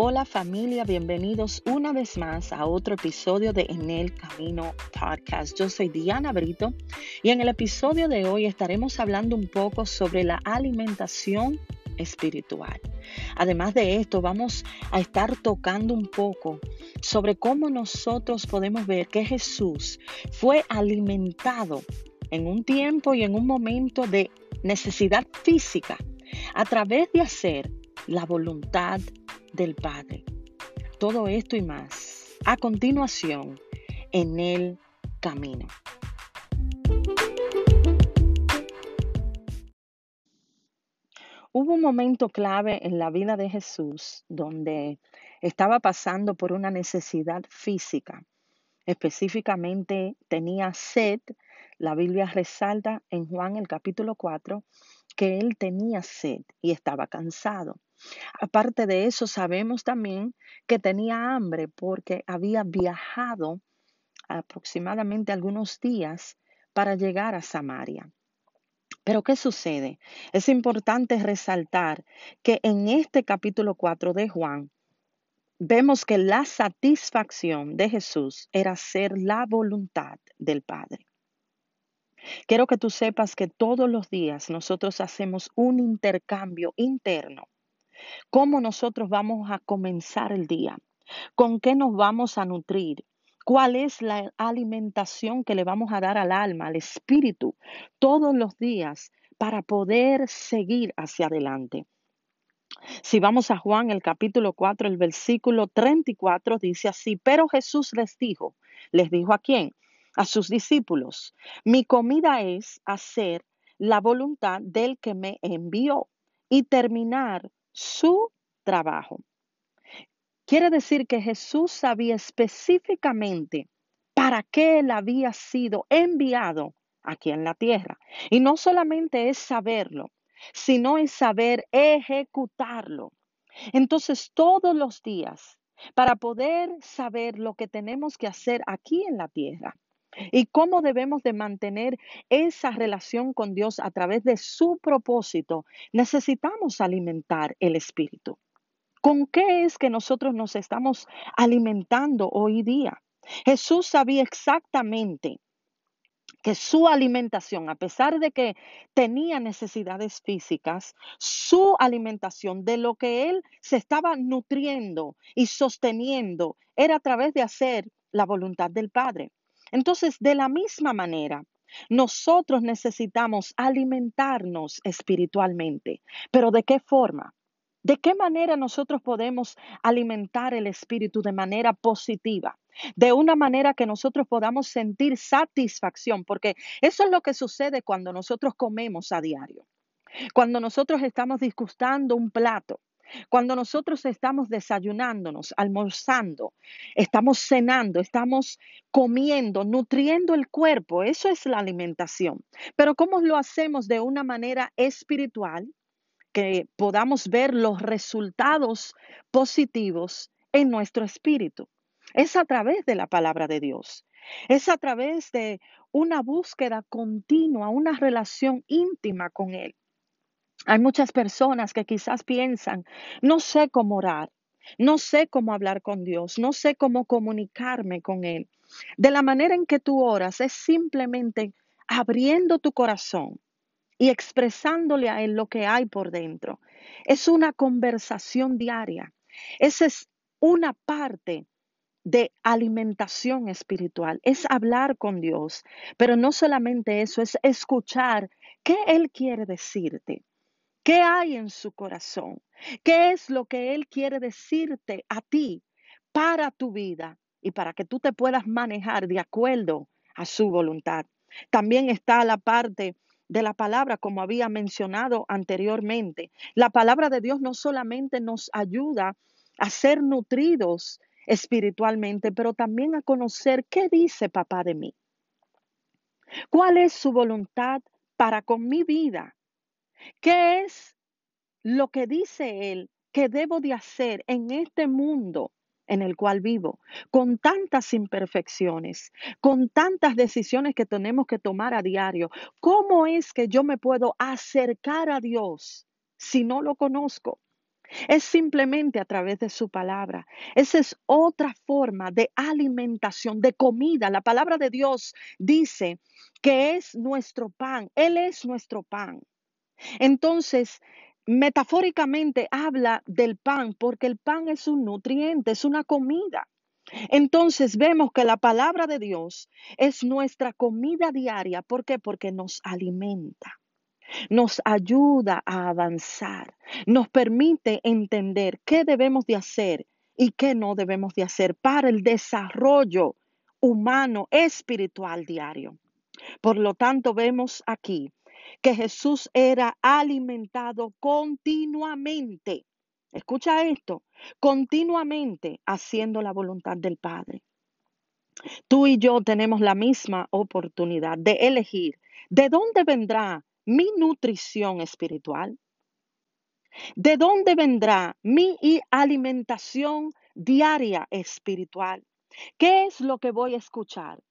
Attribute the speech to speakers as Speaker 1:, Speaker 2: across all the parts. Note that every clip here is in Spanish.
Speaker 1: Hola familia, bienvenidos una vez más a otro episodio de En el Camino Podcast. Yo soy Diana Brito y en el episodio de hoy estaremos hablando un poco sobre la alimentación espiritual. Además de esto, vamos a estar tocando un poco sobre cómo nosotros podemos ver que Jesús fue alimentado en un tiempo y en un momento de necesidad física a través de hacer la voluntad del Padre. Todo esto y más a continuación en el camino. Hubo un momento clave en la vida de Jesús donde estaba pasando por una necesidad física. Específicamente tenía sed. La Biblia resalta en Juan el capítulo 4 que él tenía sed y estaba cansado. Aparte de eso, sabemos también que tenía hambre porque había viajado aproximadamente algunos días para llegar a Samaria. Pero ¿qué sucede? Es importante resaltar que en este capítulo 4 de Juan vemos que la satisfacción de Jesús era hacer la voluntad del Padre. Quiero que tú sepas que todos los días nosotros hacemos un intercambio interno cómo nosotros vamos a comenzar el día, con qué nos vamos a nutrir, cuál es la alimentación que le vamos a dar al alma, al espíritu, todos los días para poder seguir hacia adelante. Si vamos a Juan, el capítulo 4, el versículo 34 dice así, pero Jesús les dijo, les dijo a quién? A sus discípulos, mi comida es hacer la voluntad del que me envió y terminar su trabajo. Quiere decir que Jesús sabía específicamente para qué él había sido enviado aquí en la tierra. Y no solamente es saberlo, sino es saber ejecutarlo. Entonces, todos los días, para poder saber lo que tenemos que hacer aquí en la tierra, y cómo debemos de mantener esa relación con Dios a través de su propósito, necesitamos alimentar el espíritu. ¿Con qué es que nosotros nos estamos alimentando hoy día? Jesús sabía exactamente que su alimentación, a pesar de que tenía necesidades físicas, su alimentación de lo que él se estaba nutriendo y sosteniendo era a través de hacer la voluntad del Padre. Entonces, de la misma manera, nosotros necesitamos alimentarnos espiritualmente. ¿Pero de qué forma? ¿De qué manera nosotros podemos alimentar el espíritu de manera positiva? De una manera que nosotros podamos sentir satisfacción, porque eso es lo que sucede cuando nosotros comemos a diario. Cuando nosotros estamos disgustando un plato, cuando nosotros estamos desayunándonos, almorzando, estamos cenando, estamos comiendo, nutriendo el cuerpo, eso es la alimentación. Pero ¿cómo lo hacemos de una manera espiritual? Que podamos ver los resultados positivos en nuestro espíritu. Es a través de la palabra de Dios. Es a través de una búsqueda continua, una relación íntima con Él. Hay muchas personas que quizás piensan, no sé cómo orar, no sé cómo hablar con Dios, no sé cómo comunicarme con Él. De la manera en que tú oras es simplemente abriendo tu corazón y expresándole a Él lo que hay por dentro. Es una conversación diaria. Esa es una parte de alimentación espiritual, es hablar con Dios, pero no solamente eso, es escuchar qué Él quiere decirte. ¿Qué hay en su corazón? ¿Qué es lo que Él quiere decirte a ti para tu vida y para que tú te puedas manejar de acuerdo a su voluntad? También está la parte de la palabra, como había mencionado anteriormente. La palabra de Dios no solamente nos ayuda a ser nutridos espiritualmente, pero también a conocer qué dice papá de mí. ¿Cuál es su voluntad para con mi vida? ¿Qué es lo que dice Él que debo de hacer en este mundo en el cual vivo, con tantas imperfecciones, con tantas decisiones que tenemos que tomar a diario? ¿Cómo es que yo me puedo acercar a Dios si no lo conozco? Es simplemente a través de su palabra. Esa es otra forma de alimentación, de comida. La palabra de Dios dice que es nuestro pan. Él es nuestro pan. Entonces, metafóricamente habla del pan porque el pan es un nutriente, es una comida. Entonces vemos que la palabra de Dios es nuestra comida diaria. ¿Por qué? Porque nos alimenta nos ayuda a avanzar, nos permite entender qué debemos de hacer y qué no debemos de hacer para el desarrollo humano, espiritual diario. Por lo tanto, vemos aquí que Jesús era alimentado continuamente. Escucha esto, continuamente haciendo la voluntad del Padre. Tú y yo tenemos la misma oportunidad de elegir de dónde vendrá mi nutrición espiritual? ¿De dónde vendrá mi alimentación diaria espiritual? ¿Qué es lo que voy a escuchar?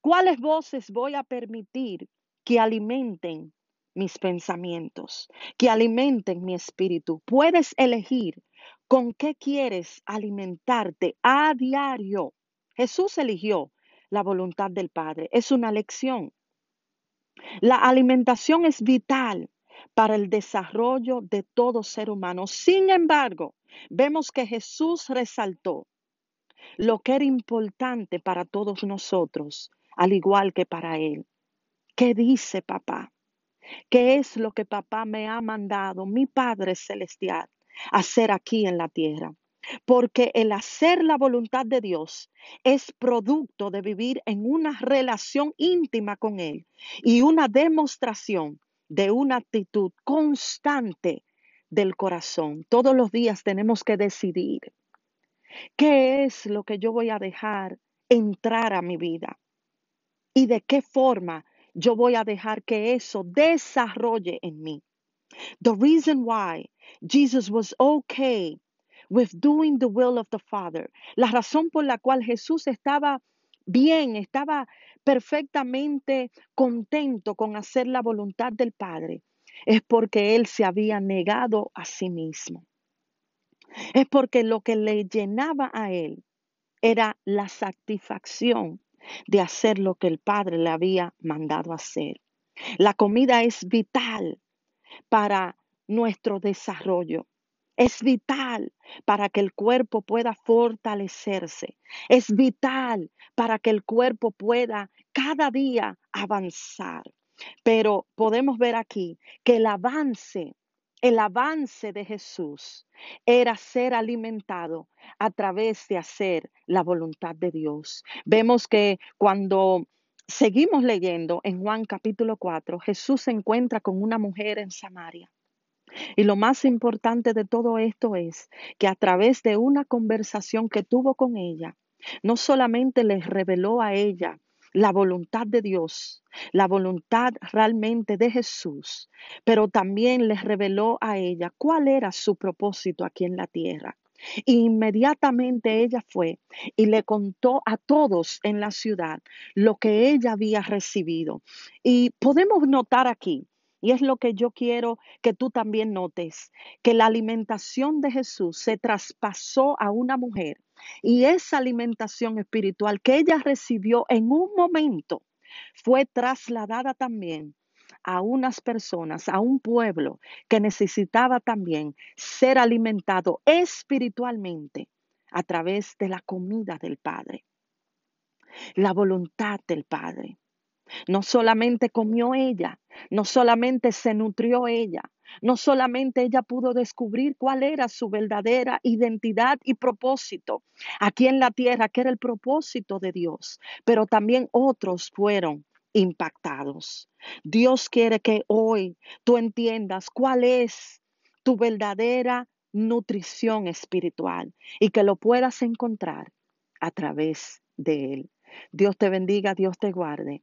Speaker 1: ¿Cuáles voces voy a permitir que alimenten mis pensamientos, que alimenten mi espíritu? Puedes elegir con qué quieres alimentarte a diario. Jesús eligió la voluntad del Padre. Es una lección. La alimentación es vital para el desarrollo de todo ser humano. Sin embargo, vemos que Jesús resaltó lo que era importante para todos nosotros, al igual que para Él. ¿Qué dice papá? ¿Qué es lo que papá me ha mandado, mi Padre Celestial, hacer aquí en la tierra? porque el hacer la voluntad de Dios es producto de vivir en una relación íntima con Él y una demostración de una actitud constante del corazón. Todos los días tenemos que decidir qué es lo que yo voy a dejar entrar a mi vida y de qué forma yo voy a dejar que eso desarrolle en mí. The reason why Jesus was okay with doing the will of the Father. La razón por la cual Jesús estaba bien, estaba perfectamente contento con hacer la voluntad del Padre, es porque Él se había negado a sí mismo. Es porque lo que le llenaba a Él era la satisfacción de hacer lo que el Padre le había mandado hacer. La comida es vital para nuestro desarrollo. Es vital para que el cuerpo pueda fortalecerse. Es vital para que el cuerpo pueda cada día avanzar. Pero podemos ver aquí que el avance, el avance de Jesús era ser alimentado a través de hacer la voluntad de Dios. Vemos que cuando seguimos leyendo en Juan capítulo 4, Jesús se encuentra con una mujer en Samaria. Y lo más importante de todo esto es que a través de una conversación que tuvo con ella, no solamente les reveló a ella la voluntad de Dios, la voluntad realmente de Jesús, pero también les reveló a ella cuál era su propósito aquí en la tierra. inmediatamente ella fue y le contó a todos en la ciudad lo que ella había recibido. Y podemos notar aquí y es lo que yo quiero que tú también notes, que la alimentación de Jesús se traspasó a una mujer y esa alimentación espiritual que ella recibió en un momento fue trasladada también a unas personas, a un pueblo que necesitaba también ser alimentado espiritualmente a través de la comida del Padre, la voluntad del Padre. No solamente comió ella, no solamente se nutrió ella, no solamente ella pudo descubrir cuál era su verdadera identidad y propósito aquí en la tierra, que era el propósito de Dios, pero también otros fueron impactados. Dios quiere que hoy tú entiendas cuál es tu verdadera nutrición espiritual y que lo puedas encontrar a través de Él. Dios te bendiga, Dios te guarde